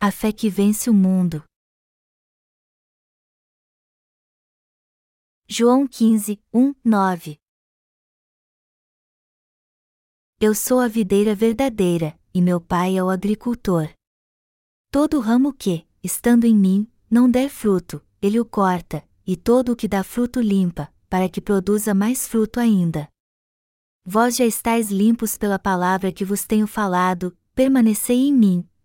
a fé que vence o mundo. João 15, 1, 9 Eu sou a videira verdadeira, e meu pai é o agricultor. Todo ramo que, estando em mim, não der fruto, ele o corta, e todo o que dá fruto limpa, para que produza mais fruto ainda. Vós já estáis limpos pela palavra que vos tenho falado, permanecei em mim,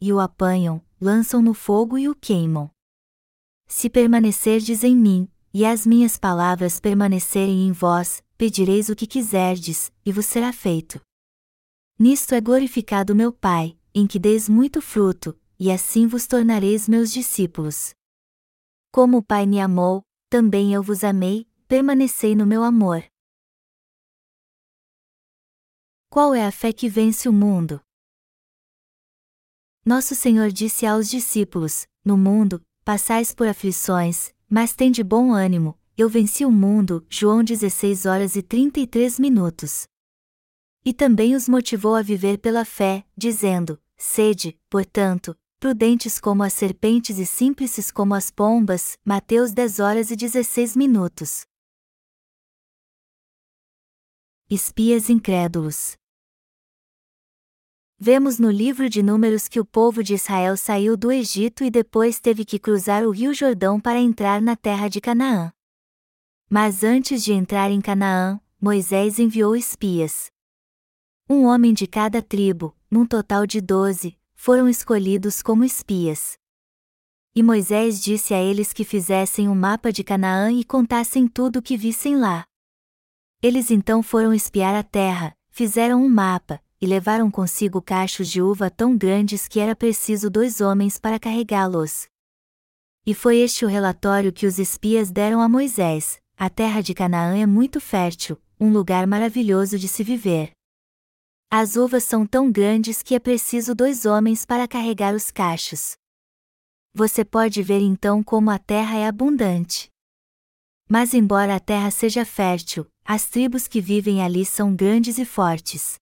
e o apanham, lançam no fogo e o queimam. Se permanecerdes em mim, e as minhas palavras permanecerem em vós, pedireis o que quiserdes, e vos será feito. Nisto é glorificado meu Pai, em que deis muito fruto, e assim vos tornareis meus discípulos. Como o Pai me amou, também eu vos amei, permanecei no meu amor. Qual é a fé que vence o mundo? Nosso Senhor disse aos discípulos: No mundo, passais por aflições, mas tende bom ânimo, eu venci o mundo. João 16 horas e 33 minutos. E também os motivou a viver pela fé, dizendo: Sede, portanto, prudentes como as serpentes e simples como as pombas. Mateus 10 horas e 16 minutos. Espias incrédulos. Vemos no livro de Números que o povo de Israel saiu do Egito e depois teve que cruzar o rio Jordão para entrar na terra de Canaã. Mas antes de entrar em Canaã, Moisés enviou espias. Um homem de cada tribo, num total de doze, foram escolhidos como espias. E Moisés disse a eles que fizessem um mapa de Canaã e contassem tudo o que vissem lá. Eles então foram espiar a terra, fizeram um mapa, e levaram consigo cachos de uva tão grandes que era preciso dois homens para carregá-los. E foi este o relatório que os espias deram a Moisés: a terra de Canaã é muito fértil, um lugar maravilhoso de se viver. As uvas são tão grandes que é preciso dois homens para carregar os cachos. Você pode ver então como a terra é abundante. Mas, embora a terra seja fértil, as tribos que vivem ali são grandes e fortes.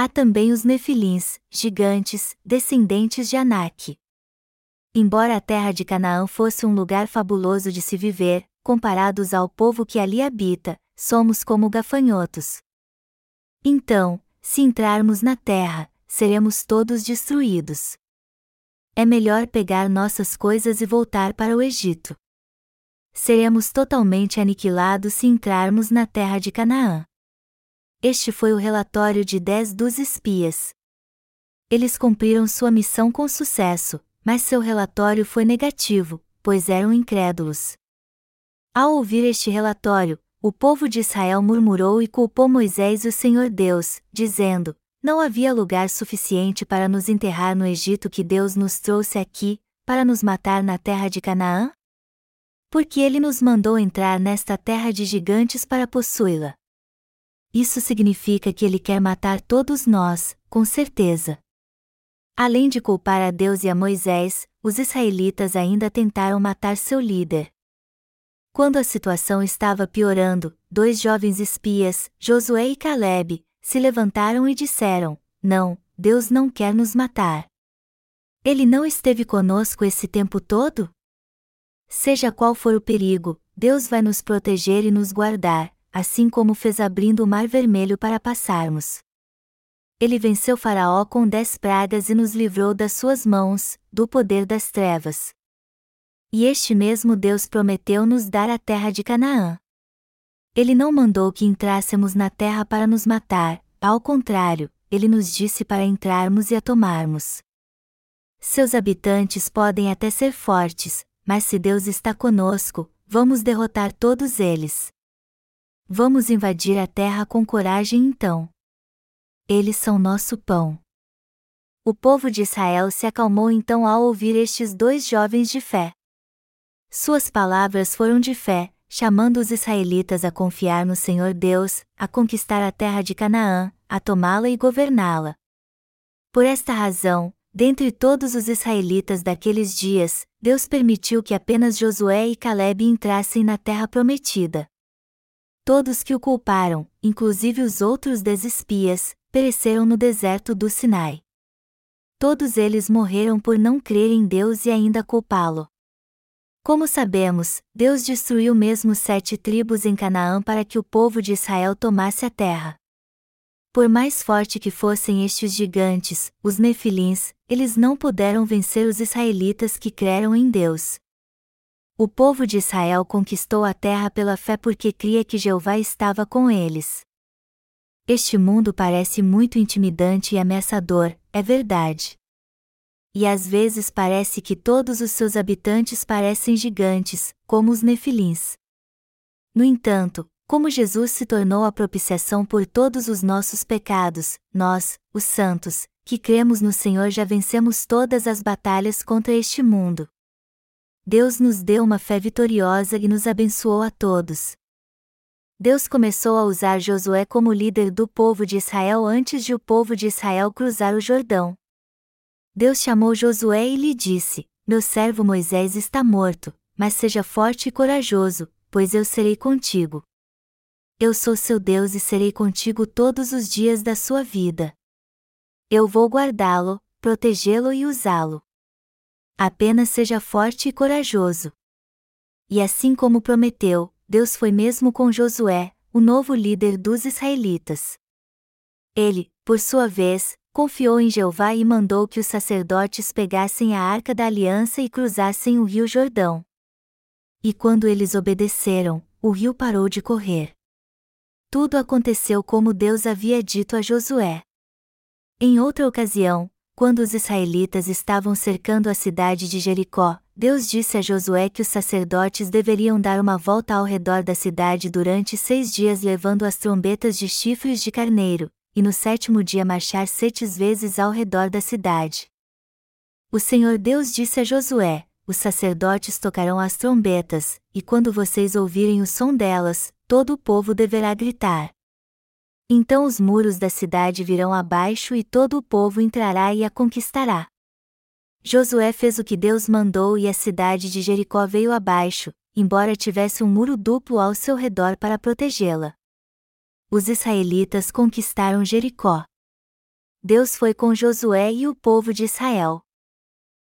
Há também os nefilins, gigantes, descendentes de Anak. Embora a terra de Canaã fosse um lugar fabuloso de se viver, comparados ao povo que ali habita, somos como gafanhotos. Então, se entrarmos na terra, seremos todos destruídos. É melhor pegar nossas coisas e voltar para o Egito. Seremos totalmente aniquilados se entrarmos na terra de Canaã. Este foi o relatório de dez dos espias. Eles cumpriram sua missão com sucesso, mas seu relatório foi negativo, pois eram incrédulos. Ao ouvir este relatório, o povo de Israel murmurou e culpou Moisés e o Senhor Deus, dizendo: Não havia lugar suficiente para nos enterrar no Egito que Deus nos trouxe aqui, para nos matar na terra de Canaã? Porque ele nos mandou entrar nesta terra de gigantes para possuí-la. Isso significa que ele quer matar todos nós, com certeza. Além de culpar a Deus e a Moisés, os israelitas ainda tentaram matar seu líder. Quando a situação estava piorando, dois jovens espias, Josué e Caleb, se levantaram e disseram: Não, Deus não quer nos matar. Ele não esteve conosco esse tempo todo? Seja qual for o perigo, Deus vai nos proteger e nos guardar, assim como fez abrindo o Mar Vermelho para passarmos. Ele venceu Faraó com dez pragas e nos livrou das suas mãos, do poder das trevas. E este mesmo Deus prometeu nos dar a terra de Canaã. Ele não mandou que entrássemos na terra para nos matar, ao contrário, ele nos disse para entrarmos e a tomarmos. Seus habitantes podem até ser fortes, mas se Deus está conosco, vamos derrotar todos eles. Vamos invadir a terra com coragem então. Eles são nosso pão. O povo de Israel se acalmou então ao ouvir estes dois jovens de fé. Suas palavras foram de fé, chamando os israelitas a confiar no Senhor Deus, a conquistar a terra de Canaã, a tomá-la e governá-la. Por esta razão, dentre todos os israelitas daqueles dias, Deus permitiu que apenas Josué e Caleb entrassem na terra prometida. Todos que o culparam, inclusive os outros dez espias, pereceram no deserto do Sinai. Todos eles morreram por não crer em Deus e ainda culpá-lo. Como sabemos, Deus destruiu mesmo sete tribos em Canaã para que o povo de Israel tomasse a terra. Por mais forte que fossem estes gigantes, os nefilins, eles não puderam vencer os israelitas que creram em Deus. O povo de Israel conquistou a terra pela fé porque cria que Jeová estava com eles. Este mundo parece muito intimidante e ameaçador, é verdade e às vezes parece que todos os seus habitantes parecem gigantes, como os nefilins. No entanto, como Jesus se tornou a propiciação por todos os nossos pecados, nós, os santos, que cremos no Senhor já vencemos todas as batalhas contra este mundo. Deus nos deu uma fé vitoriosa e nos abençoou a todos. Deus começou a usar Josué como líder do povo de Israel antes de o povo de Israel cruzar o Jordão. Deus chamou Josué e lhe disse: Meu servo Moisés está morto, mas seja forte e corajoso, pois eu serei contigo. Eu sou seu Deus e serei contigo todos os dias da sua vida. Eu vou guardá-lo, protegê-lo e usá-lo. Apenas seja forte e corajoso. E assim como prometeu, Deus foi mesmo com Josué, o novo líder dos israelitas. Ele, por sua vez, confiou em Jeová e mandou que os sacerdotes pegassem a arca da aliança e cruzassem o rio Jordão. E quando eles obedeceram, o rio parou de correr. Tudo aconteceu como Deus havia dito a Josué. Em outra ocasião, quando os israelitas estavam cercando a cidade de Jericó, Deus disse a Josué que os sacerdotes deveriam dar uma volta ao redor da cidade durante seis dias levando as trombetas de chifres de carneiro, e no sétimo dia marchar sete vezes ao redor da cidade. O Senhor Deus disse a Josué: Os sacerdotes tocarão as trombetas, e quando vocês ouvirem o som delas, todo o povo deverá gritar. Então os muros da cidade virão abaixo e todo o povo entrará e a conquistará. Josué fez o que Deus mandou e a cidade de Jericó veio abaixo, embora tivesse um muro duplo ao seu redor para protegê-la os israelitas conquistaram Jericó. Deus foi com Josué e o povo de Israel.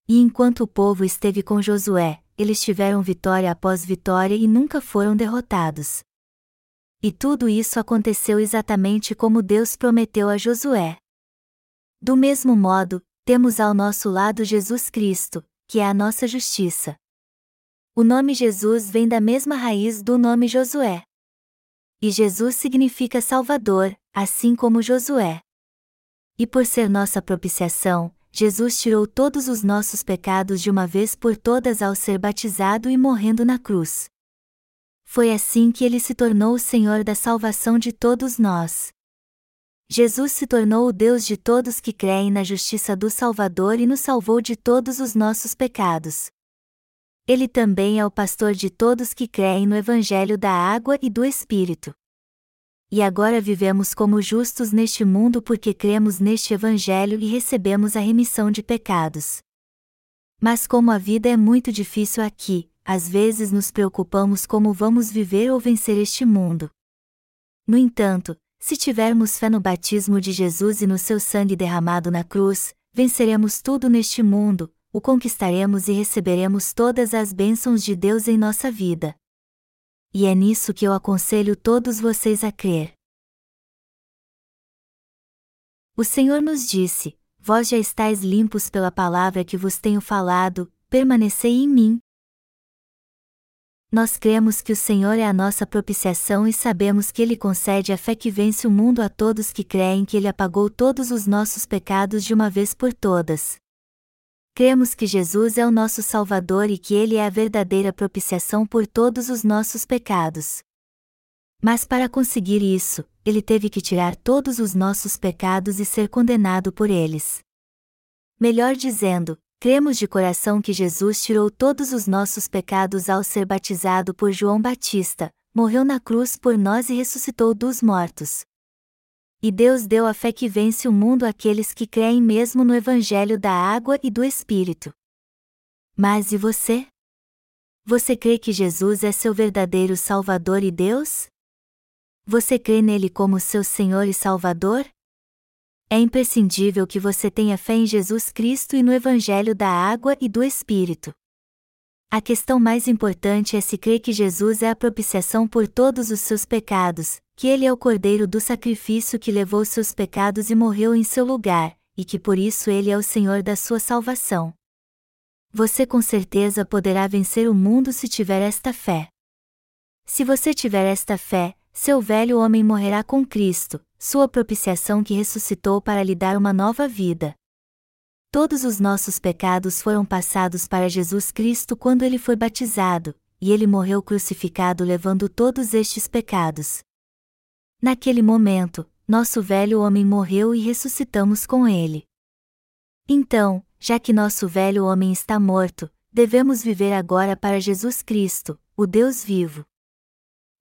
E enquanto o povo esteve com Josué, eles tiveram vitória após vitória e nunca foram derrotados. E tudo isso aconteceu exatamente como Deus prometeu a Josué. Do mesmo modo, temos ao nosso lado Jesus Cristo, que é a nossa justiça. O nome Jesus vem da mesma raiz do nome Josué. E Jesus significa Salvador, assim como Josué. E por ser nossa propiciação, Jesus tirou todos os nossos pecados de uma vez por todas ao ser batizado e morrendo na cruz. Foi assim que ele se tornou o Senhor da salvação de todos nós. Jesus se tornou o Deus de todos que creem na justiça do Salvador e nos salvou de todos os nossos pecados. Ele também é o pastor de todos que creem no Evangelho da água e do Espírito. E agora vivemos como justos neste mundo porque cremos neste Evangelho e recebemos a remissão de pecados. Mas como a vida é muito difícil aqui, às vezes nos preocupamos como vamos viver ou vencer este mundo. No entanto, se tivermos fé no batismo de Jesus e no seu sangue derramado na cruz, venceremos tudo neste mundo, o conquistaremos e receberemos todas as bênçãos de Deus em nossa vida. E é nisso que eu aconselho todos vocês a crer. O Senhor nos disse: Vós já estáis limpos pela palavra que vos tenho falado, permanecei em mim. Nós cremos que o Senhor é a nossa propiciação e sabemos que Ele concede a fé que vence o mundo a todos que creem que Ele apagou todos os nossos pecados de uma vez por todas. Cremos que Jesus é o nosso Salvador e que Ele é a verdadeira propiciação por todos os nossos pecados. Mas para conseguir isso, Ele teve que tirar todos os nossos pecados e ser condenado por eles. Melhor dizendo, cremos de coração que Jesus tirou todos os nossos pecados ao ser batizado por João Batista, morreu na cruz por nós e ressuscitou dos mortos. E Deus deu a fé que vence o mundo àqueles que creem mesmo no Evangelho da água e do Espírito. Mas e você? Você crê que Jesus é seu verdadeiro Salvador e Deus? Você crê nele como seu Senhor e Salvador? É imprescindível que você tenha fé em Jesus Cristo e no Evangelho da água e do Espírito. A questão mais importante é se crer que Jesus é a propiciação por todos os seus pecados, que ele é o cordeiro do sacrifício que levou seus pecados e morreu em seu lugar, e que por isso ele é o Senhor da sua salvação. Você com certeza poderá vencer o mundo se tiver esta fé. Se você tiver esta fé, seu velho homem morrerá com Cristo, sua propiciação que ressuscitou para lhe dar uma nova vida. Todos os nossos pecados foram passados para Jesus Cristo quando ele foi batizado, e ele morreu crucificado levando todos estes pecados. Naquele momento, nosso velho homem morreu e ressuscitamos com ele. Então, já que nosso velho homem está morto, devemos viver agora para Jesus Cristo, o Deus vivo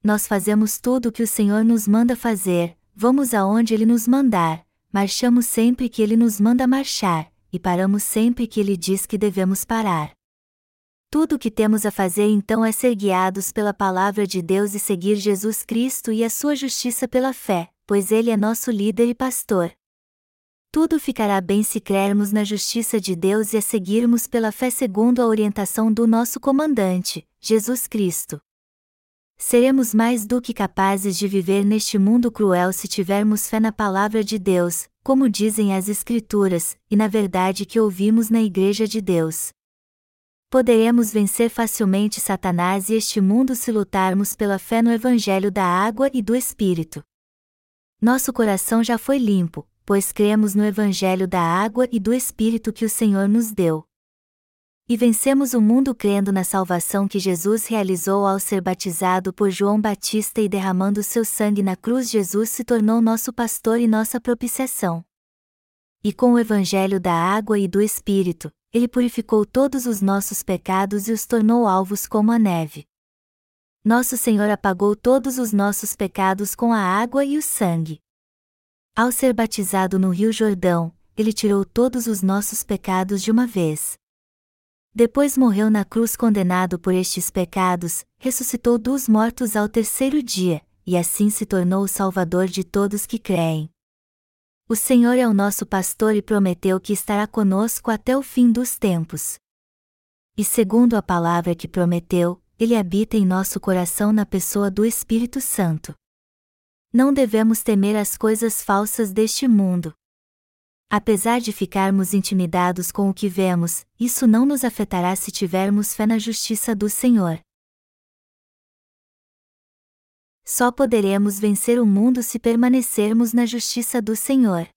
nós fazemos tudo o que o Senhor nos manda fazer, vamos aonde Ele nos mandar, marchamos sempre que Ele nos manda marchar, e paramos sempre que Ele diz que devemos parar. Tudo o que temos a fazer então é ser guiados pela palavra de Deus e seguir Jesus Cristo e a sua justiça pela fé, pois Ele é nosso líder e pastor. Tudo ficará bem se crermos na justiça de Deus e a seguirmos pela fé segundo a orientação do nosso comandante, Jesus Cristo. Seremos mais do que capazes de viver neste mundo cruel se tivermos fé na palavra de Deus, como dizem as Escrituras, e na verdade que ouvimos na Igreja de Deus. Poderemos vencer facilmente Satanás e este mundo se lutarmos pela fé no Evangelho da água e do Espírito. Nosso coração já foi limpo, pois cremos no Evangelho da água e do Espírito que o Senhor nos deu. E vencemos o mundo crendo na salvação que Jesus realizou ao ser batizado por João Batista e derramando seu sangue na cruz. Jesus se tornou nosso pastor e nossa propiciação. E com o evangelho da água e do Espírito, ele purificou todos os nossos pecados e os tornou alvos como a neve. Nosso Senhor apagou todos os nossos pecados com a água e o sangue. Ao ser batizado no Rio Jordão, ele tirou todos os nossos pecados de uma vez. Depois morreu na cruz condenado por estes pecados, ressuscitou dos mortos ao terceiro dia, e assim se tornou o Salvador de todos que creem. O Senhor é o nosso pastor e prometeu que estará conosco até o fim dos tempos. E segundo a palavra que prometeu, ele habita em nosso coração na pessoa do Espírito Santo. Não devemos temer as coisas falsas deste mundo, Apesar de ficarmos intimidados com o que vemos, isso não nos afetará se tivermos fé na justiça do Senhor. Só poderemos vencer o mundo se permanecermos na justiça do Senhor.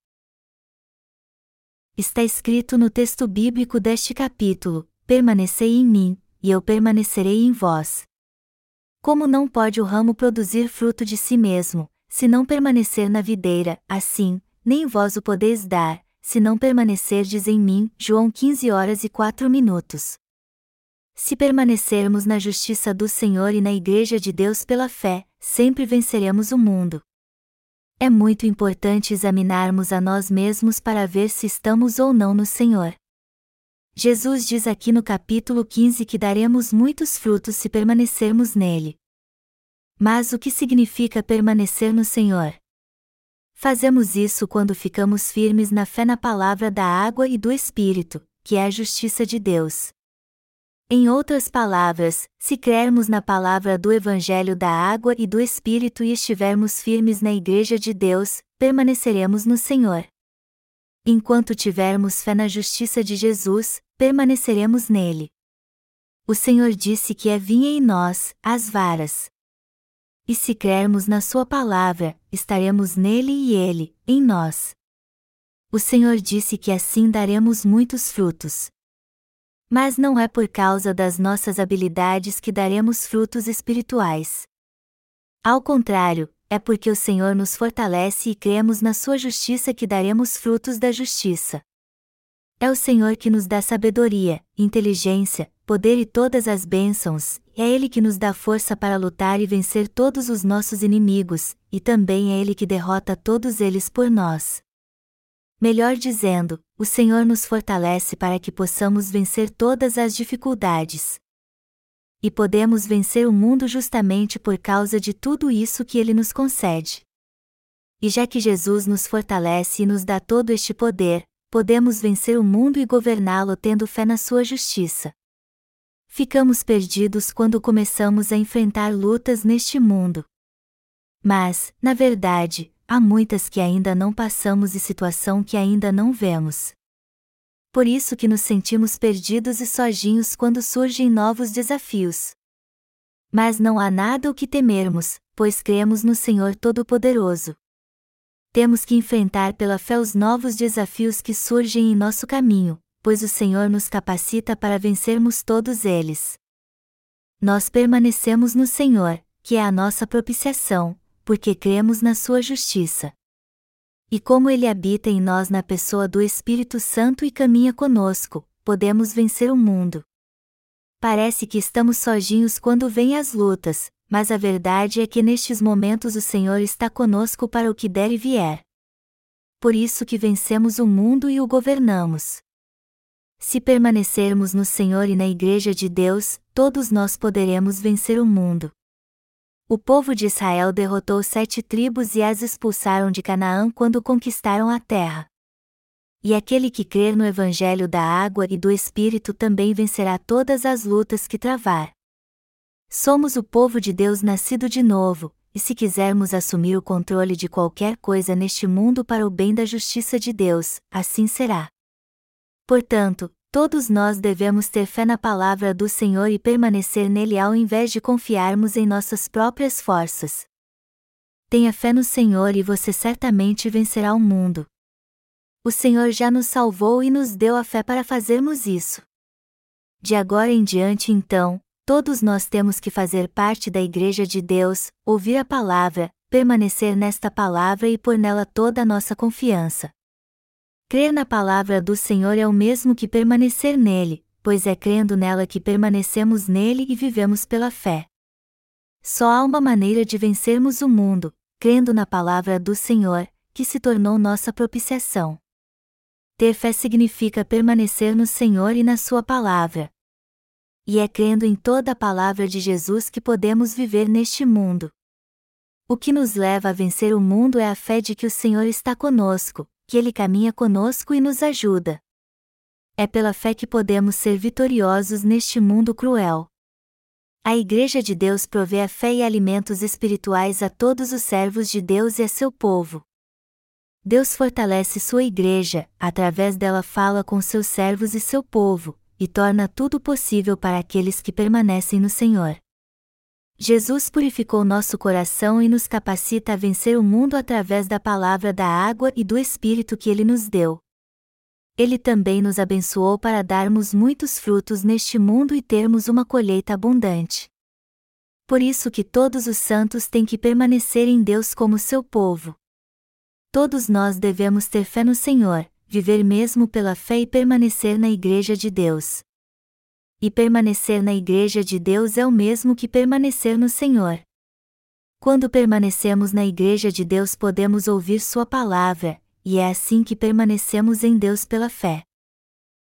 Está escrito no texto bíblico deste capítulo: Permanecei em mim, e eu permanecerei em vós. Como não pode o ramo produzir fruto de si mesmo, se não permanecer na videira, assim, nem vós o podeis dar, se não permanecerdes em mim. João 15 horas e 4 minutos. Se permanecermos na justiça do Senhor e na Igreja de Deus pela fé, sempre venceremos o mundo. É muito importante examinarmos a nós mesmos para ver se estamos ou não no Senhor. Jesus diz aqui no capítulo 15 que daremos muitos frutos se permanecermos nele. Mas o que significa permanecer no Senhor? Fazemos isso quando ficamos firmes na fé na palavra da água e do Espírito, que é a justiça de Deus. Em outras palavras, se crermos na palavra do Evangelho da água e do Espírito e estivermos firmes na Igreja de Deus, permaneceremos no Senhor. Enquanto tivermos fé na justiça de Jesus, permaneceremos nele. O Senhor disse que é vinha em nós, as varas. E se crermos na Sua palavra, estaremos nele e ele, em nós. O Senhor disse que assim daremos muitos frutos. Mas não é por causa das nossas habilidades que daremos frutos espirituais. Ao contrário, é porque o Senhor nos fortalece e cremos na Sua justiça que daremos frutos da justiça. É o Senhor que nos dá sabedoria, inteligência, poder e todas as bênçãos, é Ele que nos dá força para lutar e vencer todos os nossos inimigos, e também é Ele que derrota todos eles por nós. Melhor dizendo, o Senhor nos fortalece para que possamos vencer todas as dificuldades. E podemos vencer o mundo justamente por causa de tudo isso que Ele nos concede. E já que Jesus nos fortalece e nos dá todo este poder, podemos vencer o mundo e governá-lo tendo fé na Sua justiça. Ficamos perdidos quando começamos a enfrentar lutas neste mundo. Mas, na verdade, há muitas que ainda não passamos e situação que ainda não vemos. Por isso que nos sentimos perdidos e sozinhos quando surgem novos desafios. Mas não há nada o que temermos, pois cremos no Senhor Todo-Poderoso. Temos que enfrentar pela fé os novos desafios que surgem em nosso caminho, pois o Senhor nos capacita para vencermos todos eles. Nós permanecemos no Senhor, que é a nossa propiciação, porque cremos na Sua justiça. E como Ele habita em nós na pessoa do Espírito Santo e caminha conosco, podemos vencer o mundo. Parece que estamos sozinhos quando vêm as lutas, mas a verdade é que nestes momentos o Senhor está conosco para o que der e vier. Por isso que vencemos o mundo e o governamos. Se permanecermos no Senhor e na Igreja de Deus, todos nós poderemos vencer o mundo. O povo de Israel derrotou sete tribos e as expulsaram de Canaã quando conquistaram a terra. E aquele que crer no Evangelho da água e do Espírito também vencerá todas as lutas que travar. Somos o povo de Deus nascido de novo, e se quisermos assumir o controle de qualquer coisa neste mundo para o bem da justiça de Deus, assim será. Portanto, Todos nós devemos ter fé na palavra do Senhor e permanecer nele ao invés de confiarmos em nossas próprias forças. Tenha fé no Senhor e você certamente vencerá o mundo. O Senhor já nos salvou e nos deu a fé para fazermos isso. De agora em diante, então, todos nós temos que fazer parte da Igreja de Deus, ouvir a palavra, permanecer nesta palavra e pôr nela toda a nossa confiança. Crer na palavra do Senhor é o mesmo que permanecer nele, pois é crendo nela que permanecemos nele e vivemos pela fé. Só há uma maneira de vencermos o mundo, crendo na palavra do Senhor, que se tornou nossa propiciação. Ter fé significa permanecer no Senhor e na Sua palavra. E é crendo em toda a palavra de Jesus que podemos viver neste mundo. O que nos leva a vencer o mundo é a fé de que o Senhor está conosco, que Ele caminha conosco e nos ajuda. É pela fé que podemos ser vitoriosos neste mundo cruel. A Igreja de Deus provê a fé e alimentos espirituais a todos os servos de Deus e a seu povo. Deus fortalece sua Igreja, através dela fala com seus servos e seu povo, e torna tudo possível para aqueles que permanecem no Senhor. Jesus purificou nosso coração e nos capacita a vencer o mundo através da palavra da água e do Espírito que ele nos deu. Ele também nos abençoou para darmos muitos frutos neste mundo e termos uma colheita abundante. Por isso que todos os santos têm que permanecer em Deus como seu povo. Todos nós devemos ter fé no Senhor, viver mesmo pela fé e permanecer na Igreja de Deus e permanecer na Igreja de Deus é o mesmo que permanecer no Senhor. Quando permanecemos na Igreja de Deus podemos ouvir Sua palavra, e é assim que permanecemos em Deus pela fé.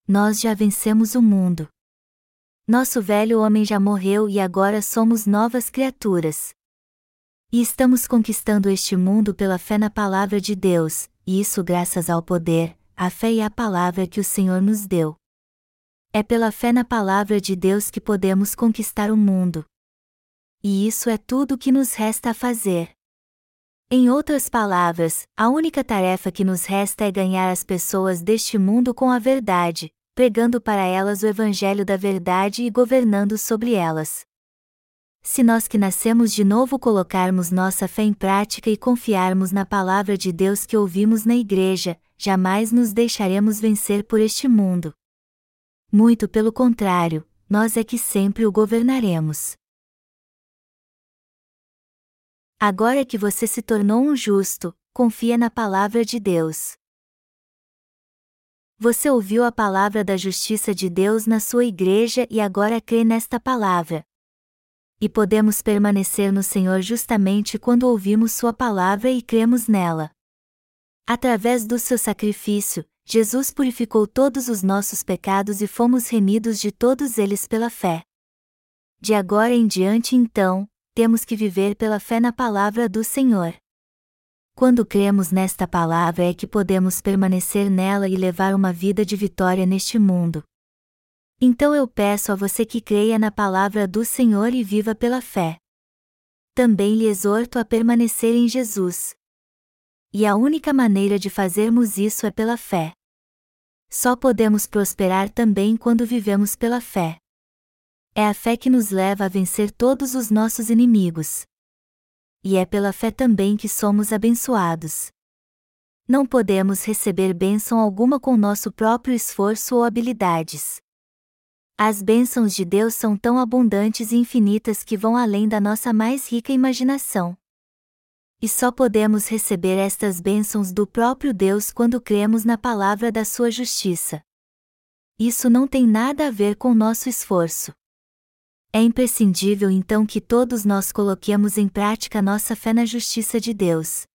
Nós já vencemos o mundo. Nosso velho homem já morreu e agora somos novas criaturas. E estamos conquistando este mundo pela fé na palavra de Deus, e isso graças ao poder, à fé e à palavra que o Senhor nos deu. É pela fé na palavra de Deus que podemos conquistar o mundo. E isso é tudo o que nos resta a fazer. Em outras palavras, a única tarefa que nos resta é ganhar as pessoas deste mundo com a verdade, pregando para elas o Evangelho da verdade e governando sobre elas. Se nós que nascemos de novo colocarmos nossa fé em prática e confiarmos na palavra de Deus que ouvimos na igreja, jamais nos deixaremos vencer por este mundo. Muito pelo contrário, nós é que sempre o governaremos. Agora que você se tornou um justo, confia na palavra de Deus. Você ouviu a palavra da justiça de Deus na sua igreja e agora crê nesta palavra. E podemos permanecer no Senhor justamente quando ouvimos Sua palavra e cremos nela. Através do seu sacrifício, Jesus purificou todos os nossos pecados e fomos remidos de todos eles pela fé. De agora em diante, então, temos que viver pela fé na palavra do Senhor. Quando cremos nesta palavra é que podemos permanecer nela e levar uma vida de vitória neste mundo. Então eu peço a você que creia na palavra do Senhor e viva pela fé. Também lhe exorto a permanecer em Jesus. E a única maneira de fazermos isso é pela fé. Só podemos prosperar também quando vivemos pela fé. É a fé que nos leva a vencer todos os nossos inimigos. E é pela fé também que somos abençoados. Não podemos receber bênção alguma com nosso próprio esforço ou habilidades. As bênçãos de Deus são tão abundantes e infinitas que vão além da nossa mais rica imaginação. E só podemos receber estas bênçãos do próprio Deus quando cremos na palavra da sua justiça. Isso não tem nada a ver com nosso esforço. É imprescindível então que todos nós coloquemos em prática nossa fé na justiça de Deus.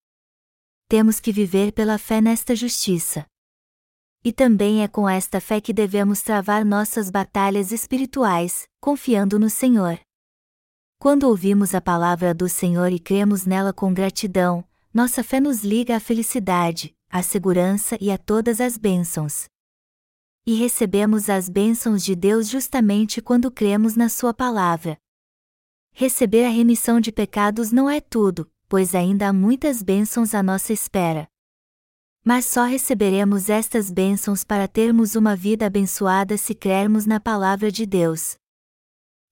Temos que viver pela fé nesta justiça. E também é com esta fé que devemos travar nossas batalhas espirituais, confiando no Senhor. Quando ouvimos a palavra do Senhor e cremos nela com gratidão, nossa fé nos liga à felicidade, à segurança e a todas as bênçãos. E recebemos as bênçãos de Deus justamente quando cremos na Sua palavra. Receber a remissão de pecados não é tudo, pois ainda há muitas bênçãos à nossa espera. Mas só receberemos estas bênçãos para termos uma vida abençoada se crermos na palavra de Deus.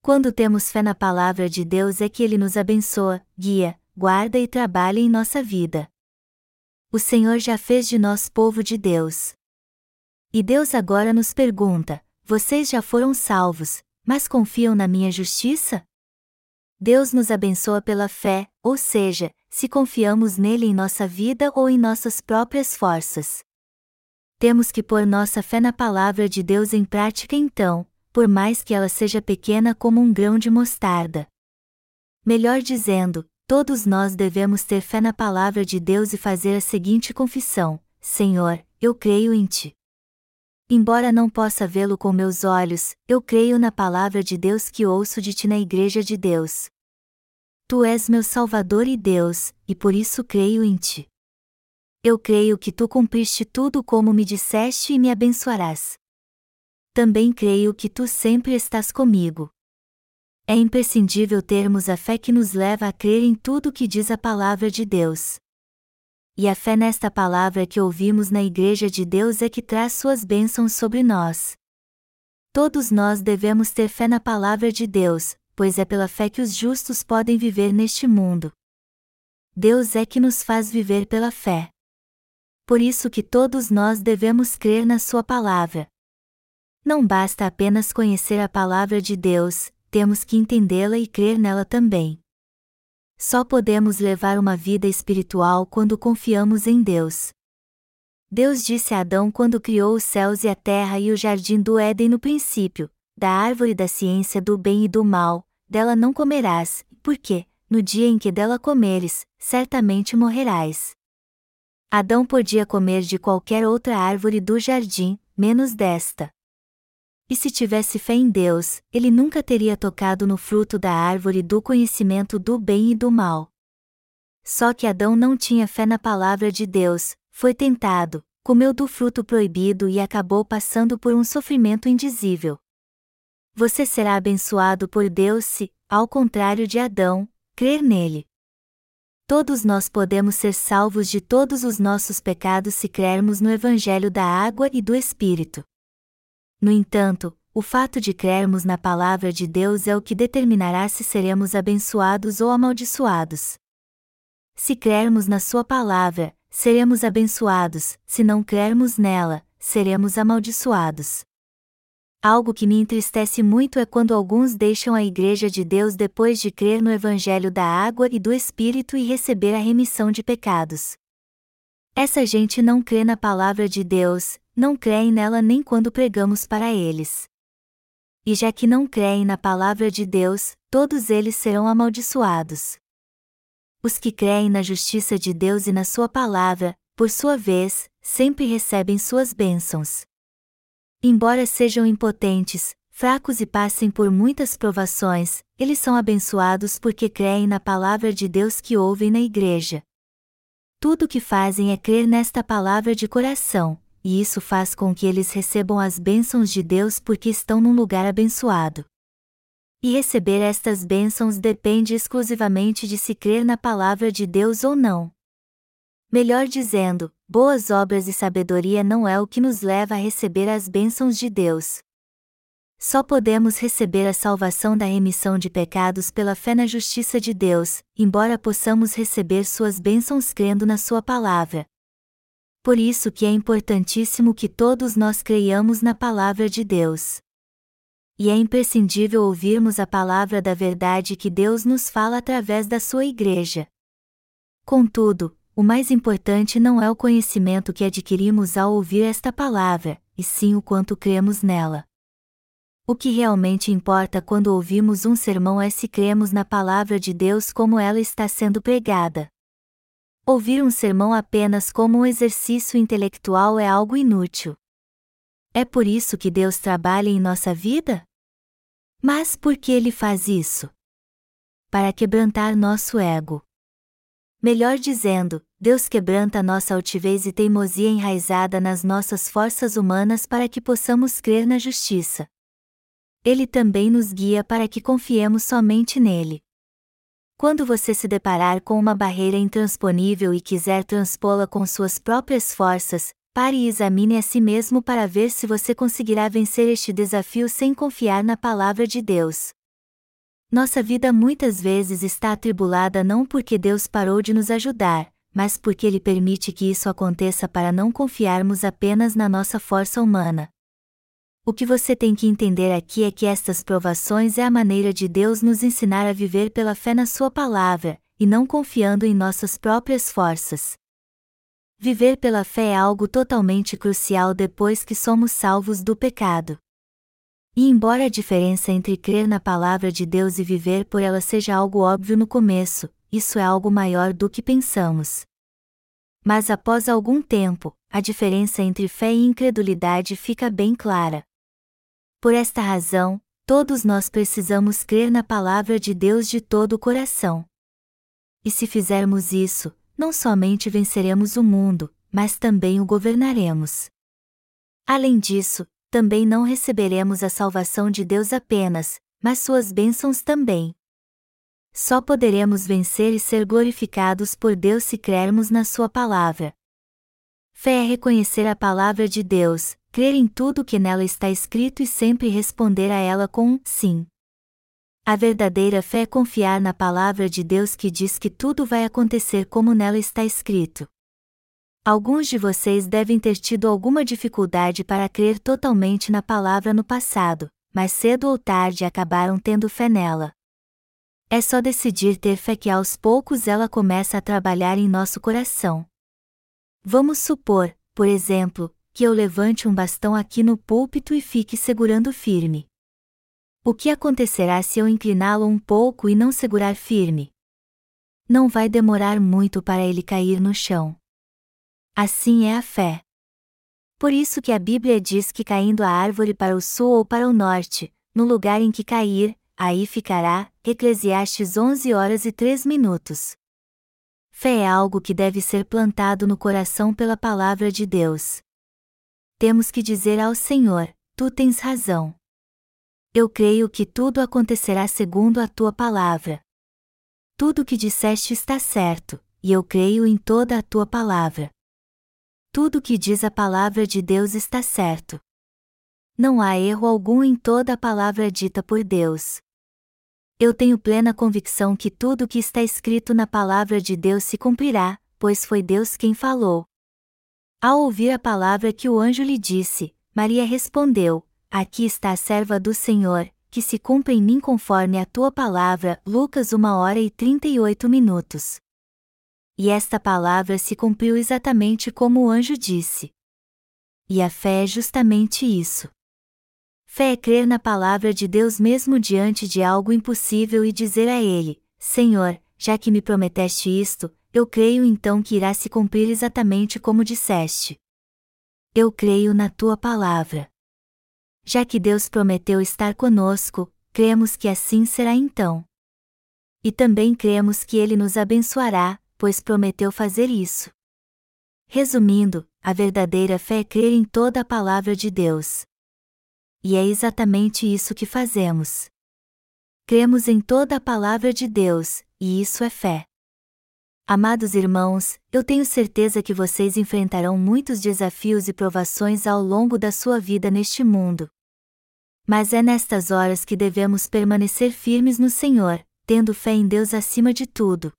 Quando temos fé na palavra de Deus é que Ele nos abençoa, guia, guarda e trabalha em nossa vida. O Senhor já fez de nós povo de Deus. E Deus agora nos pergunta: vocês já foram salvos, mas confiam na minha justiça? Deus nos abençoa pela fé, ou seja, se confiamos nele em nossa vida ou em nossas próprias forças. Temos que pôr nossa fé na palavra de Deus em prática então, por mais que ela seja pequena como um grão de mostarda. Melhor dizendo, todos nós devemos ter fé na palavra de Deus e fazer a seguinte confissão: Senhor, eu creio em ti. Embora não possa vê-lo com meus olhos, eu creio na palavra de Deus que ouço de ti na Igreja de Deus. Tu és meu Salvador e Deus, e por isso creio em ti. Eu creio que tu cumpriste tudo como me disseste e me abençoarás também creio que tu sempre estás comigo. É imprescindível termos a fé que nos leva a crer em tudo que diz a palavra de Deus. E a fé nesta palavra que ouvimos na Igreja de Deus é que traz suas bênçãos sobre nós. Todos nós devemos ter fé na palavra de Deus, pois é pela fé que os justos podem viver neste mundo. Deus é que nos faz viver pela fé. Por isso que todos nós devemos crer na Sua palavra. Não basta apenas conhecer a palavra de Deus, temos que entendê-la e crer nela também. Só podemos levar uma vida espiritual quando confiamos em Deus. Deus disse a Adão quando criou os céus e a terra e o jardim do Éden no princípio: Da árvore da ciência do bem e do mal, dela não comerás, porque, no dia em que dela comeres, certamente morrerás. Adão podia comer de qualquer outra árvore do jardim, menos desta. E se tivesse fé em Deus, ele nunca teria tocado no fruto da árvore do conhecimento do bem e do mal. Só que Adão não tinha fé na palavra de Deus, foi tentado, comeu do fruto proibido e acabou passando por um sofrimento indizível. Você será abençoado por Deus se, ao contrário de Adão, crer nele. Todos nós podemos ser salvos de todos os nossos pecados se crermos no Evangelho da Água e do Espírito. No entanto, o fato de crermos na palavra de Deus é o que determinará se seremos abençoados ou amaldiçoados. Se crermos na Sua palavra, seremos abençoados, se não crermos nela, seremos amaldiçoados. Algo que me entristece muito é quando alguns deixam a Igreja de Deus depois de crer no Evangelho da água e do Espírito e receber a remissão de pecados. Essa gente não crê na palavra de Deus, não creem nela nem quando pregamos para eles. E já que não creem na palavra de Deus, todos eles serão amaldiçoados. Os que creem na justiça de Deus e na Sua palavra, por sua vez, sempre recebem suas bênçãos. Embora sejam impotentes, fracos e passem por muitas provações, eles são abençoados porque creem na palavra de Deus que ouvem na igreja. Tudo o que fazem é crer nesta palavra de coração, e isso faz com que eles recebam as bênçãos de Deus porque estão num lugar abençoado. E receber estas bênçãos depende exclusivamente de se crer na palavra de Deus ou não. Melhor dizendo, boas obras e sabedoria não é o que nos leva a receber as bênçãos de Deus. Só podemos receber a salvação da remissão de pecados pela fé na justiça de Deus, embora possamos receber suas bênçãos crendo na Sua palavra. Por isso que é importantíssimo que todos nós creiamos na palavra de Deus. E é imprescindível ouvirmos a palavra da verdade que Deus nos fala através da sua igreja. Contudo, o mais importante não é o conhecimento que adquirimos ao ouvir esta palavra, e sim o quanto cremos nela. O que realmente importa quando ouvimos um sermão é se cremos na palavra de Deus como ela está sendo pregada. Ouvir um sermão apenas como um exercício intelectual é algo inútil. É por isso que Deus trabalha em nossa vida? Mas por que ele faz isso? Para quebrantar nosso ego. Melhor dizendo, Deus quebranta nossa altivez e teimosia enraizada nas nossas forças humanas para que possamos crer na justiça. Ele também nos guia para que confiemos somente nele. Quando você se deparar com uma barreira intransponível e quiser transpô-la com suas próprias forças, pare e examine a si mesmo para ver se você conseguirá vencer este desafio sem confiar na palavra de Deus. Nossa vida muitas vezes está atribulada não porque Deus parou de nos ajudar, mas porque Ele permite que isso aconteça para não confiarmos apenas na nossa força humana. O que você tem que entender aqui é que estas provações é a maneira de Deus nos ensinar a viver pela fé na Sua palavra, e não confiando em nossas próprias forças. Viver pela fé é algo totalmente crucial depois que somos salvos do pecado. E embora a diferença entre crer na palavra de Deus e viver por ela seja algo óbvio no começo, isso é algo maior do que pensamos. Mas após algum tempo, a diferença entre fé e incredulidade fica bem clara. Por esta razão, todos nós precisamos crer na palavra de Deus de todo o coração. E se fizermos isso, não somente venceremos o mundo, mas também o governaremos. Além disso, também não receberemos a salvação de Deus apenas, mas suas bênçãos também. Só poderemos vencer e ser glorificados por Deus se crermos na Sua palavra. Fé é reconhecer a palavra de Deus, crer em tudo que nela está escrito e sempre responder a ela com um sim. A verdadeira fé é confiar na palavra de Deus que diz que tudo vai acontecer como nela está escrito. Alguns de vocês devem ter tido alguma dificuldade para crer totalmente na palavra no passado, mas cedo ou tarde acabaram tendo fé nela. É só decidir ter fé que aos poucos ela começa a trabalhar em nosso coração. Vamos supor, por exemplo, que eu levante um bastão aqui no púlpito e fique segurando firme. O que acontecerá se eu incliná-lo um pouco e não segurar firme? Não vai demorar muito para ele cair no chão. Assim é a fé. Por isso que a Bíblia diz que caindo a árvore para o sul ou para o norte, no lugar em que cair, aí ficará. Eclesiastes 11 horas e 3 minutos. Fé é algo que deve ser plantado no coração pela palavra de Deus. Temos que dizer ao Senhor: Tu tens razão. Eu creio que tudo acontecerá segundo a tua palavra. Tudo o que disseste está certo, e eu creio em toda a tua palavra. Tudo o que diz a palavra de Deus está certo. Não há erro algum em toda a palavra dita por Deus. Eu tenho plena convicção que tudo o que está escrito na palavra de Deus se cumprirá, pois foi Deus quem falou. Ao ouvir a palavra que o anjo lhe disse, Maria respondeu: Aqui está a serva do Senhor, que se cumpra em mim conforme a tua palavra. Lucas 1 hora e 38 minutos. E esta palavra se cumpriu exatamente como o anjo disse. E a fé é justamente isso. Fé é crer na palavra de Deus mesmo diante de algo impossível e dizer a Ele: Senhor, já que me prometeste isto, eu creio então que irá se cumprir exatamente como disseste. Eu creio na tua palavra. Já que Deus prometeu estar conosco, cremos que assim será então. E também cremos que Ele nos abençoará, pois prometeu fazer isso. Resumindo, a verdadeira fé é crer em toda a palavra de Deus. E é exatamente isso que fazemos. Cremos em toda a palavra de Deus, e isso é fé. Amados irmãos, eu tenho certeza que vocês enfrentarão muitos desafios e provações ao longo da sua vida neste mundo. Mas é nestas horas que devemos permanecer firmes no Senhor, tendo fé em Deus acima de tudo.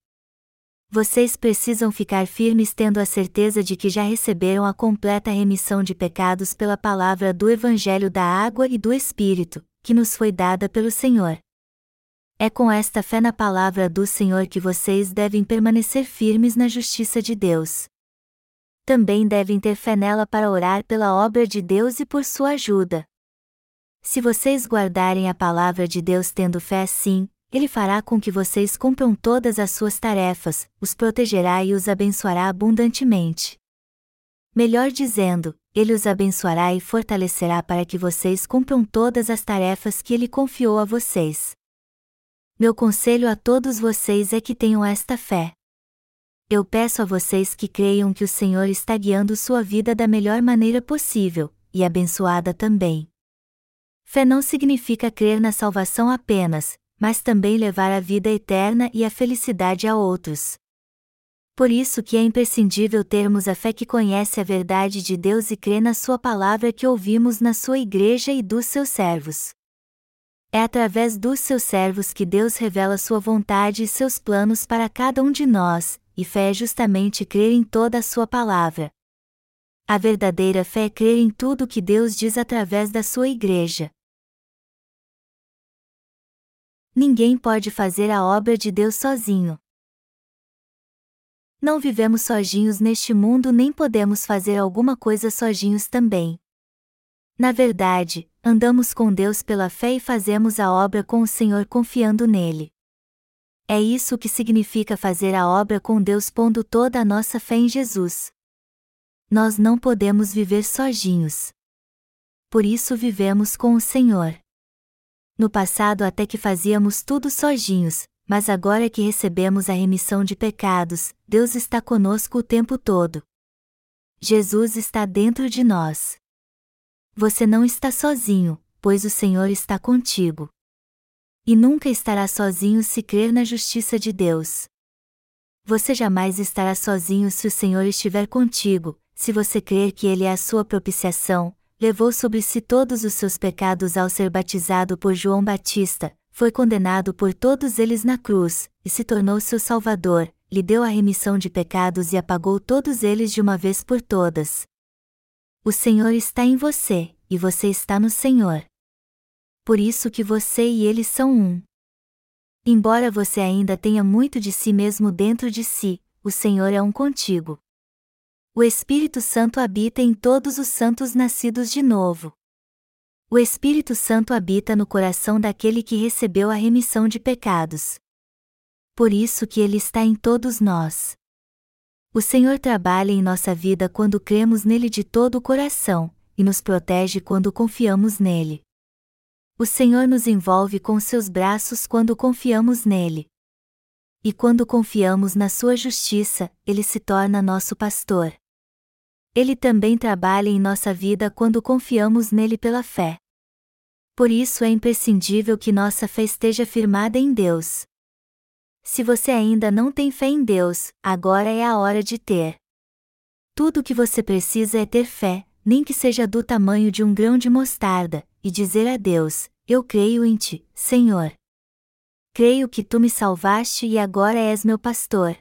Vocês precisam ficar firmes tendo a certeza de que já receberam a completa remissão de pecados pela palavra do Evangelho da Água e do Espírito, que nos foi dada pelo Senhor. É com esta fé na palavra do Senhor que vocês devem permanecer firmes na justiça de Deus. Também devem ter fé nela para orar pela obra de Deus e por sua ajuda. Se vocês guardarem a palavra de Deus tendo fé assim, ele fará com que vocês cumpram todas as suas tarefas, os protegerá e os abençoará abundantemente. Melhor dizendo, Ele os abençoará e fortalecerá para que vocês cumpram todas as tarefas que Ele confiou a vocês. Meu conselho a todos vocês é que tenham esta fé. Eu peço a vocês que creiam que o Senhor está guiando sua vida da melhor maneira possível, e abençoada também. Fé não significa crer na salvação apenas, mas também levar a vida eterna e a felicidade a outros. Por isso que é imprescindível termos a fé que conhece a verdade de Deus e crê na sua palavra que ouvimos na sua igreja e dos seus servos. É através dos seus servos que Deus revela sua vontade e seus planos para cada um de nós, e fé é justamente crer em toda a sua palavra. A verdadeira fé é crer em tudo que Deus diz através da sua igreja. Ninguém pode fazer a obra de Deus sozinho. Não vivemos sozinhos neste mundo nem podemos fazer alguma coisa sozinhos também. Na verdade, andamos com Deus pela fé e fazemos a obra com o Senhor confiando nele. É isso que significa fazer a obra com Deus pondo toda a nossa fé em Jesus. Nós não podemos viver sozinhos. Por isso vivemos com o Senhor. No passado até que fazíamos tudo sozinhos, mas agora que recebemos a remissão de pecados, Deus está conosco o tempo todo. Jesus está dentro de nós. Você não está sozinho, pois o Senhor está contigo. E nunca estará sozinho se crer na justiça de Deus. Você jamais estará sozinho se o Senhor estiver contigo, se você crer que Ele é a sua propiciação, levou sobre si todos os seus pecados ao ser batizado por João Batista, foi condenado por todos eles na cruz, e se tornou seu Salvador, lhe deu a remissão de pecados e apagou todos eles de uma vez por todas. O Senhor está em você, e você está no Senhor. Por isso que você e ele são um. Embora você ainda tenha muito de si mesmo dentro de si, o Senhor é um contigo. O Espírito Santo habita em todos os santos nascidos de novo. O Espírito Santo habita no coração daquele que recebeu a remissão de pecados. Por isso que ele está em todos nós. O Senhor trabalha em nossa vida quando cremos nele de todo o coração, e nos protege quando confiamos nele. O Senhor nos envolve com seus braços quando confiamos nele. E quando confiamos na sua justiça, ele se torna nosso pastor. Ele também trabalha em nossa vida quando confiamos nele pela fé. Por isso é imprescindível que nossa fé esteja firmada em Deus. Se você ainda não tem fé em Deus, agora é a hora de ter. Tudo o que você precisa é ter fé, nem que seja do tamanho de um grão de mostarda, e dizer a Deus: Eu creio em ti, Senhor. Creio que tu me salvaste e agora és meu pastor.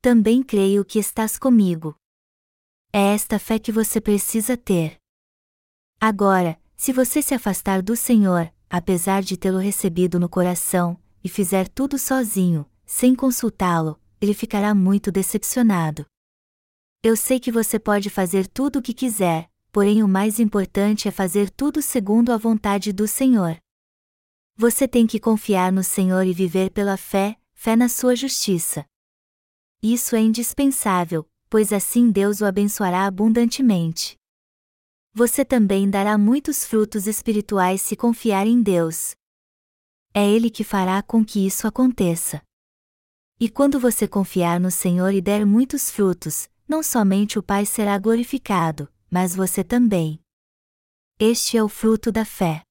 Também creio que estás comigo. É esta fé que você precisa ter. Agora, se você se afastar do Senhor, apesar de tê-lo recebido no coração, e fizer tudo sozinho, sem consultá-lo, ele ficará muito decepcionado. Eu sei que você pode fazer tudo o que quiser, porém o mais importante é fazer tudo segundo a vontade do Senhor. Você tem que confiar no Senhor e viver pela fé, fé na sua justiça. Isso é indispensável, pois assim Deus o abençoará abundantemente. Você também dará muitos frutos espirituais se confiar em Deus. É Ele que fará com que isso aconteça. E quando você confiar no Senhor e der muitos frutos, não somente o Pai será glorificado, mas você também. Este é o fruto da fé.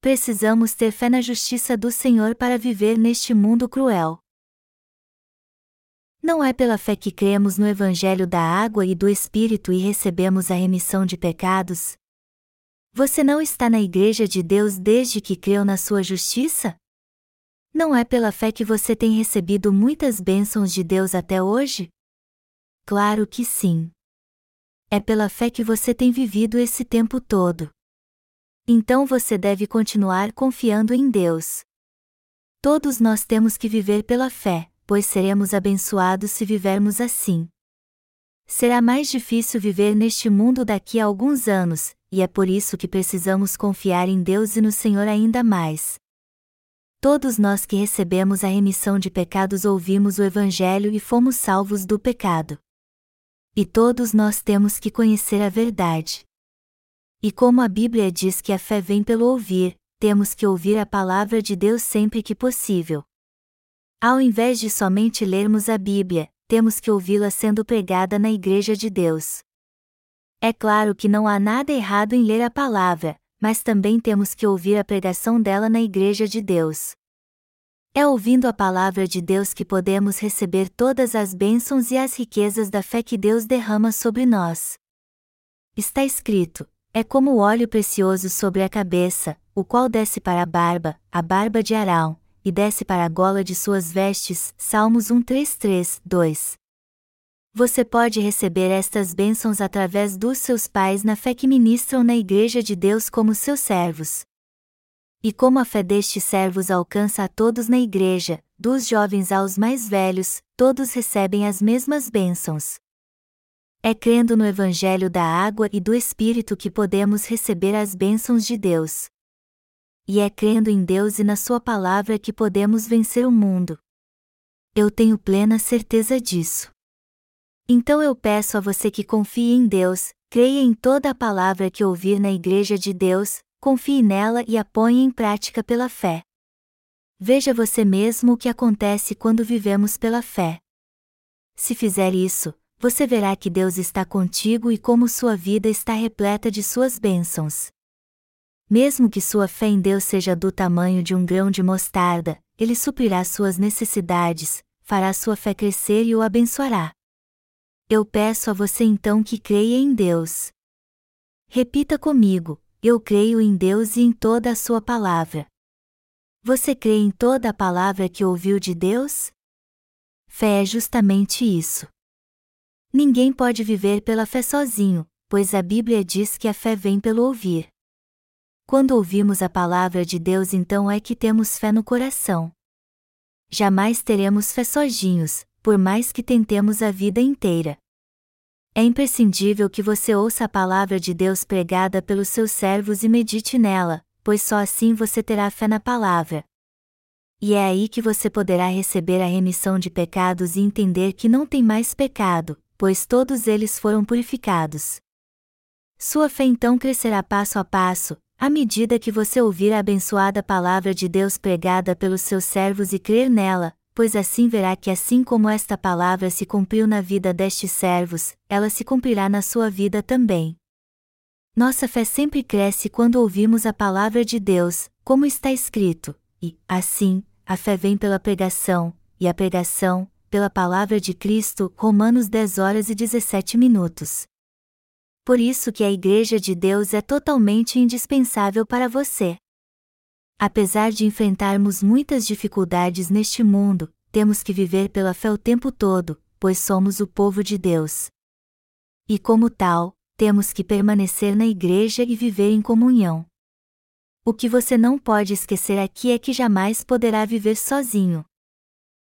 Precisamos ter fé na justiça do Senhor para viver neste mundo cruel. Não é pela fé que cremos no Evangelho da água e do Espírito e recebemos a remissão de pecados? Você não está na Igreja de Deus desde que creu na sua justiça? Não é pela fé que você tem recebido muitas bênçãos de Deus até hoje? Claro que sim. É pela fé que você tem vivido esse tempo todo. Então você deve continuar confiando em Deus. Todos nós temos que viver pela fé, pois seremos abençoados se vivermos assim. Será mais difícil viver neste mundo daqui a alguns anos, e é por isso que precisamos confiar em Deus e no Senhor ainda mais. Todos nós que recebemos a remissão de pecados ouvimos o Evangelho e fomos salvos do pecado. E todos nós temos que conhecer a verdade. E como a Bíblia diz que a fé vem pelo ouvir, temos que ouvir a palavra de Deus sempre que possível. Ao invés de somente lermos a Bíblia, temos que ouvi-la sendo pregada na Igreja de Deus. É claro que não há nada errado em ler a palavra, mas também temos que ouvir a pregação dela na Igreja de Deus. É ouvindo a palavra de Deus que podemos receber todas as bênçãos e as riquezas da fé que Deus derrama sobre nós. Está escrito: é como o óleo precioso sobre a cabeça, o qual desce para a barba, a barba de Arão, e desce para a gola de suas vestes. Salmos 133, 2. Você pode receber estas bênçãos através dos seus pais na fé que ministram na Igreja de Deus como seus servos. E como a fé destes servos alcança a todos na igreja, dos jovens aos mais velhos, todos recebem as mesmas bênçãos. É crendo no Evangelho da água e do Espírito que podemos receber as bênçãos de Deus. E é crendo em Deus e na Sua palavra que podemos vencer o mundo. Eu tenho plena certeza disso. Então eu peço a você que confie em Deus, creia em toda a palavra que ouvir na Igreja de Deus, confie nela e a ponha em prática pela fé. Veja você mesmo o que acontece quando vivemos pela fé. Se fizer isso, você verá que Deus está contigo e como sua vida está repleta de suas bênçãos. Mesmo que sua fé em Deus seja do tamanho de um grão de mostarda, Ele suprirá suas necessidades, fará sua fé crescer e o abençoará. Eu peço a você então que creia em Deus. Repita comigo: eu creio em Deus e em toda a Sua palavra. Você crê em toda a palavra que ouviu de Deus? Fé é justamente isso. Ninguém pode viver pela fé sozinho, pois a Bíblia diz que a fé vem pelo ouvir. Quando ouvimos a palavra de Deus, então é que temos fé no coração. Jamais teremos fé sozinhos, por mais que tentemos a vida inteira. É imprescindível que você ouça a palavra de Deus pregada pelos seus servos e medite nela, pois só assim você terá fé na palavra. E é aí que você poderá receber a remissão de pecados e entender que não tem mais pecado, pois todos eles foram purificados. Sua fé então crescerá passo a passo, à medida que você ouvir a abençoada palavra de Deus pregada pelos seus servos e crer nela, pois assim verá que assim como esta palavra se cumpriu na vida destes servos, ela se cumprirá na sua vida também. Nossa fé sempre cresce quando ouvimos a palavra de Deus, como está escrito, e, assim, a fé vem pela pregação, e a pregação, pela palavra de Cristo. Romanos 10 horas e 17 minutos. Por isso que a Igreja de Deus é totalmente indispensável para você. Apesar de enfrentarmos muitas dificuldades neste mundo, temos que viver pela fé o tempo todo, pois somos o povo de Deus. E como tal, temos que permanecer na igreja e viver em comunhão. O que você não pode esquecer aqui é que jamais poderá viver sozinho.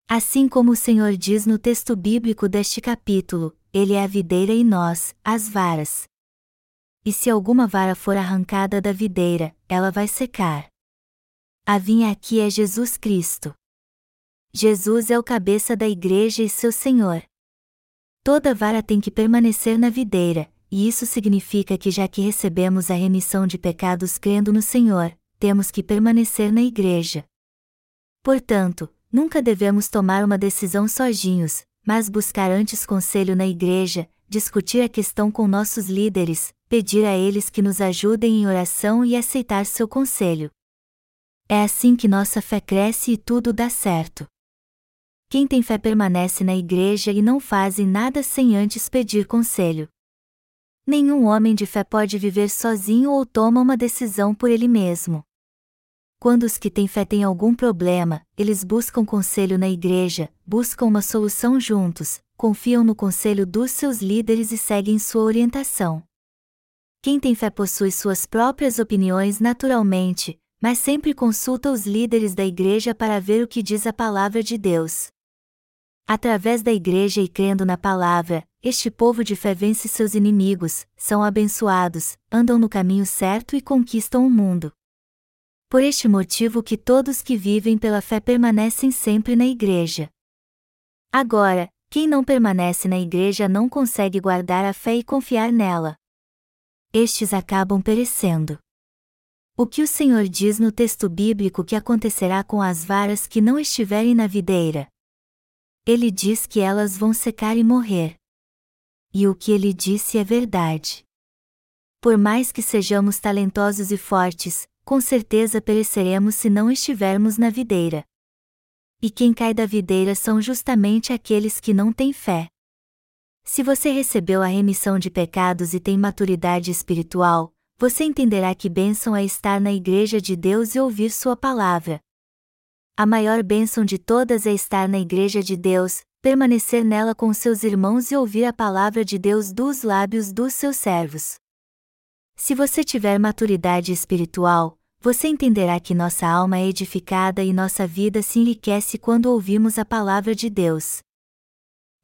Assim como o Senhor diz no texto bíblico deste capítulo, Ele é a videira e nós, as varas. E se alguma vara for arrancada da videira, ela vai secar. A vinha aqui é Jesus Cristo. Jesus é o cabeça da igreja e seu Senhor. Toda vara tem que permanecer na videira, e isso significa que já que recebemos a remissão de pecados crendo no Senhor, temos que permanecer na igreja. Portanto, Nunca devemos tomar uma decisão sozinhos, mas buscar antes conselho na igreja, discutir a questão com nossos líderes, pedir a eles que nos ajudem em oração e aceitar seu conselho. É assim que nossa fé cresce e tudo dá certo. Quem tem fé permanece na igreja e não fazem nada sem antes pedir conselho. Nenhum homem de fé pode viver sozinho ou toma uma decisão por ele mesmo. Quando os que têm fé têm algum problema, eles buscam conselho na igreja, buscam uma solução juntos, confiam no conselho dos seus líderes e seguem sua orientação. Quem tem fé possui suas próprias opiniões naturalmente, mas sempre consulta os líderes da igreja para ver o que diz a palavra de Deus. Através da igreja e crendo na palavra, este povo de fé vence seus inimigos, são abençoados, andam no caminho certo e conquistam o mundo. Por este motivo que todos que vivem pela fé permanecem sempre na igreja. Agora, quem não permanece na igreja não consegue guardar a fé e confiar nela. Estes acabam perecendo. O que o Senhor diz no texto bíblico que acontecerá com as varas que não estiverem na videira? Ele diz que elas vão secar e morrer. E o que ele disse é verdade. Por mais que sejamos talentosos e fortes, com certeza pereceremos se não estivermos na videira. E quem cai da videira são justamente aqueles que não têm fé. Se você recebeu a remissão de pecados e tem maturidade espiritual, você entenderá que bênção é estar na igreja de Deus e ouvir Sua palavra. A maior bênção de todas é estar na igreja de Deus, permanecer nela com seus irmãos e ouvir a palavra de Deus dos lábios dos seus servos. Se você tiver maturidade espiritual, você entenderá que nossa alma é edificada e nossa vida se enriquece quando ouvimos a palavra de Deus.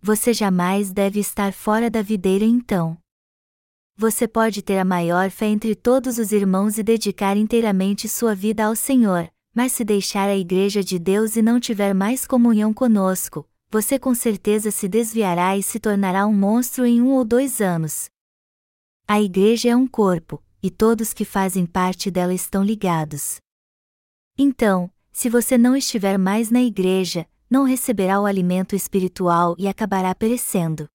Você jamais deve estar fora da videira então. Você pode ter a maior fé entre todos os irmãos e dedicar inteiramente sua vida ao Senhor, mas se deixar a Igreja de Deus e não tiver mais comunhão conosco, você com certeza se desviará e se tornará um monstro em um ou dois anos. A igreja é um corpo, e todos que fazem parte dela estão ligados. Então, se você não estiver mais na igreja, não receberá o alimento espiritual e acabará perecendo.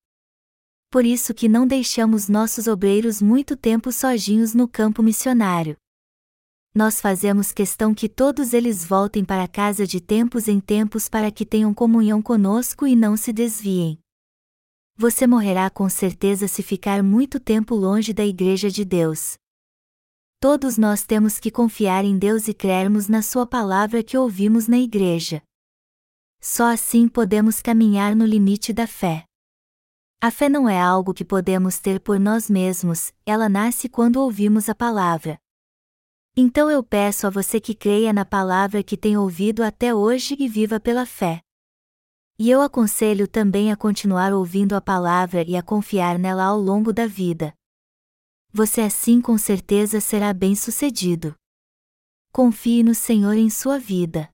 Por isso que não deixamos nossos obreiros muito tempo sozinhos no campo missionário. Nós fazemos questão que todos eles voltem para casa de tempos em tempos para que tenham comunhão conosco e não se desviem você morrerá com certeza se ficar muito tempo longe da Igreja de Deus. Todos nós temos que confiar em Deus e crermos na Sua palavra que ouvimos na Igreja. Só assim podemos caminhar no limite da fé. A fé não é algo que podemos ter por nós mesmos, ela nasce quando ouvimos a palavra. Então eu peço a você que creia na palavra que tem ouvido até hoje e viva pela fé. E eu aconselho também a continuar ouvindo a palavra e a confiar nela ao longo da vida. Você assim com certeza será bem-sucedido. Confie no Senhor em sua vida.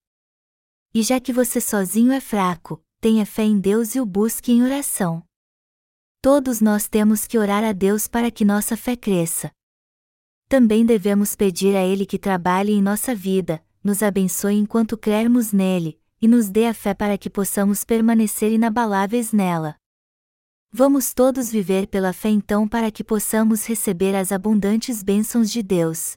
E já que você sozinho é fraco, tenha fé em Deus e o busque em oração. Todos nós temos que orar a Deus para que nossa fé cresça. Também devemos pedir a Ele que trabalhe em nossa vida, nos abençoe enquanto crermos nele, e nos dê a fé para que possamos permanecer inabaláveis nela. Vamos todos viver pela fé então para que possamos receber as abundantes bênçãos de Deus.